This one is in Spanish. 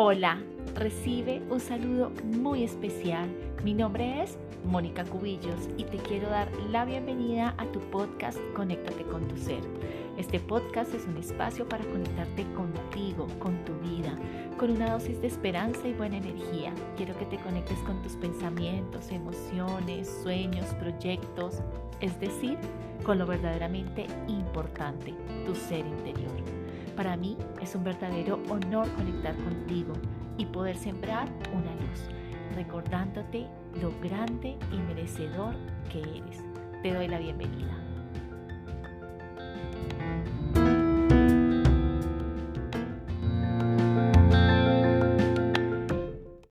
Hola, recibe un saludo muy especial. Mi nombre es Mónica Cubillos y te quiero dar la bienvenida a tu podcast Conéctate con tu ser. Este podcast es un espacio para conectarte contigo, con tu vida, con una dosis de esperanza y buena energía. Quiero que te conectes con tus pensamientos, emociones, sueños, proyectos, es decir, con lo verdaderamente importante, tu ser interior. Para mí es un verdadero honor conectar contigo y poder sembrar una luz, recordándote lo grande y merecedor que eres. Te doy la bienvenida.